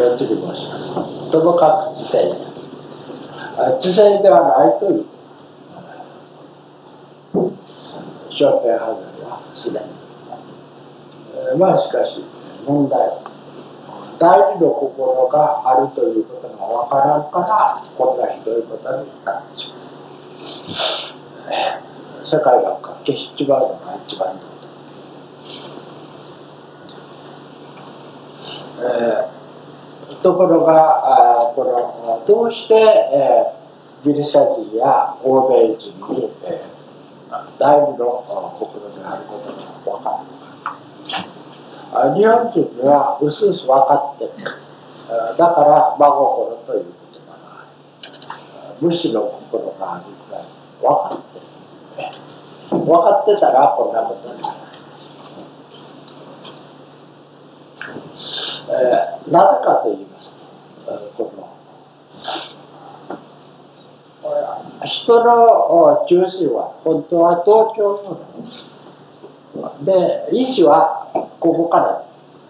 論じに申しますともかく知性知性ではないという証券ハザはすでに、まあしかし問題第二の心があるということがわからんからこんなひどいことになってしまう世界が消しちまうのが一番だえー、ところがあこのどうして、えー、ギリシャ人や欧米人に、えー、第二の心であることが分かる。のか日本人にはうすうす分かってる。だから真心という言葉がある。無視の心があるくらい分かってる。分かってたらこんなことになる。えー、なぜかと言いますと、この人の中心は本当は東京ので意思はここから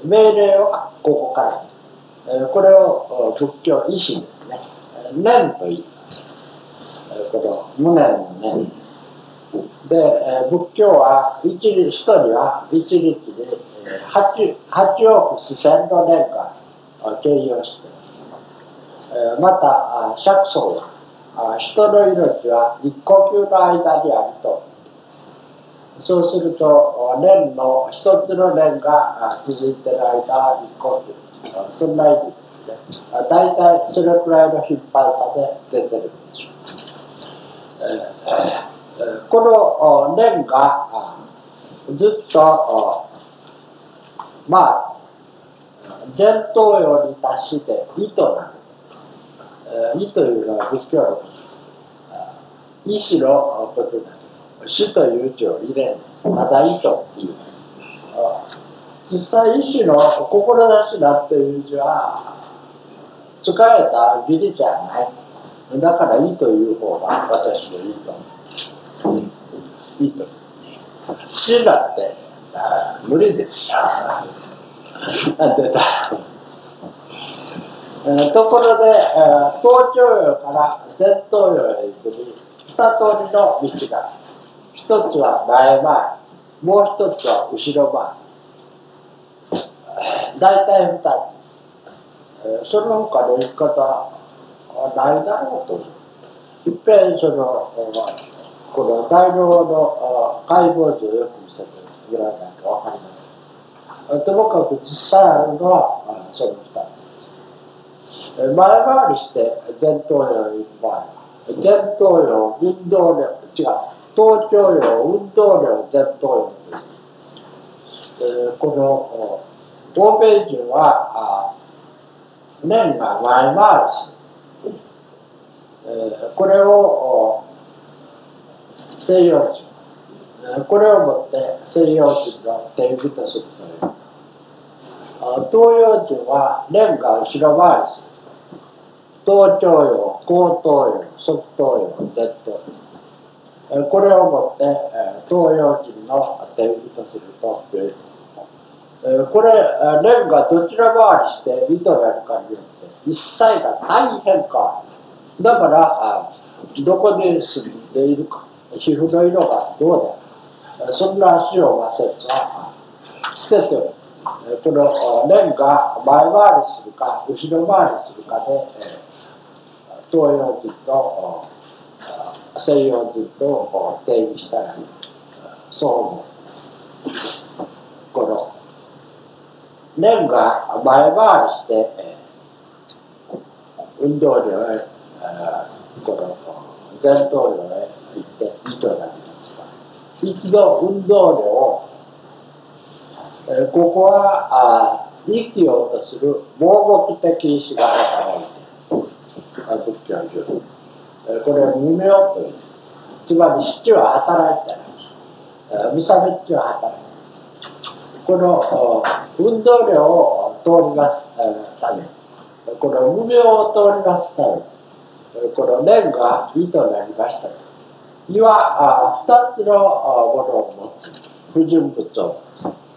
命令はここから、これを仏教意志ですね念と言いますこの無念の念です。で、仏教は一人一人は一日で 8, 8億四千の年間経由しています。また、釈尊は人の命は一呼吸の間にあるとそうすると年の一つの年が続いている間は一呼吸。そんな意味ですね。大体それくらいの頻繁さで出てるんでしょう。この年がずっとまあ前頭葉に達して意となる、意というのは仏教の意志のことだけど死という字を入れただ意と言います実際意志の志なっていう字は使えた義理じゃない。だから意という方が私のいいといいと死だって無理ですよ出た。ところで、えー、頭頂葉から前頭葉へ行くに二通りの道が一つは前前もう一つは後ろ前。大体二つ、その他の行き方はないだろうといっぺんそのこの大脳の解剖図をよく見せてもらわないと分かりません。ともかく実際あるのはその2つです。前回りして前頭葉に前前頭葉運動量違う頭頂葉運動量前頭葉と言います、えー、この欧米人は年が前回りする、えー、これを西洋人これをもって西洋人の天狗とするという東洋人は年が後ろ回りする頭頂葉後頭葉側頭葉前頭葉これをもって東洋人の定義とすると良いこれ年がどちら回りして意図なるかによって一切が大変変わるだからどこで住んでいるか皮膚の色がどうであるそんな足を和説は捨ててこの年が前回りするか後ろ回りするかで、東洋人と西洋人と定義したらそう思います。この年が前回りして、運動量へこの前頭葉へ行って2となります一度運動量をえここはあ生きようとする盲目的意志が働いて仏教これは無明と言います。つまり七は働いてない。無差別は働いてない。この運動量を通り出すため。この無明を通り出すため。この念が意となりましたといは二つのものを持つ不純物を持つ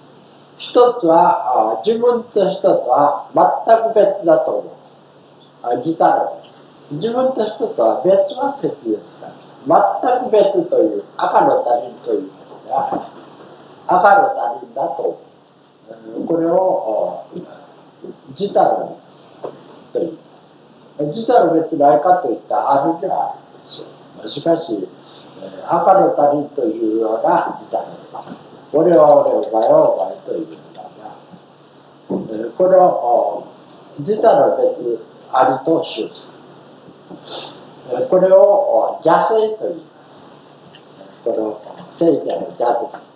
一つは自分と人とは全く別だと思う。自他論。自分と人とは別は別ですから。全く別という赤の他人ということで赤の他人だと思う。これを自他論と言います。自他の別ないかといったあるではあるんですよ。しかし、赤の他人というような自他論です。俺は俺、お前はお前というのだが、これを自他の別ありと修する。これを邪性と言います。この聖者の邪です。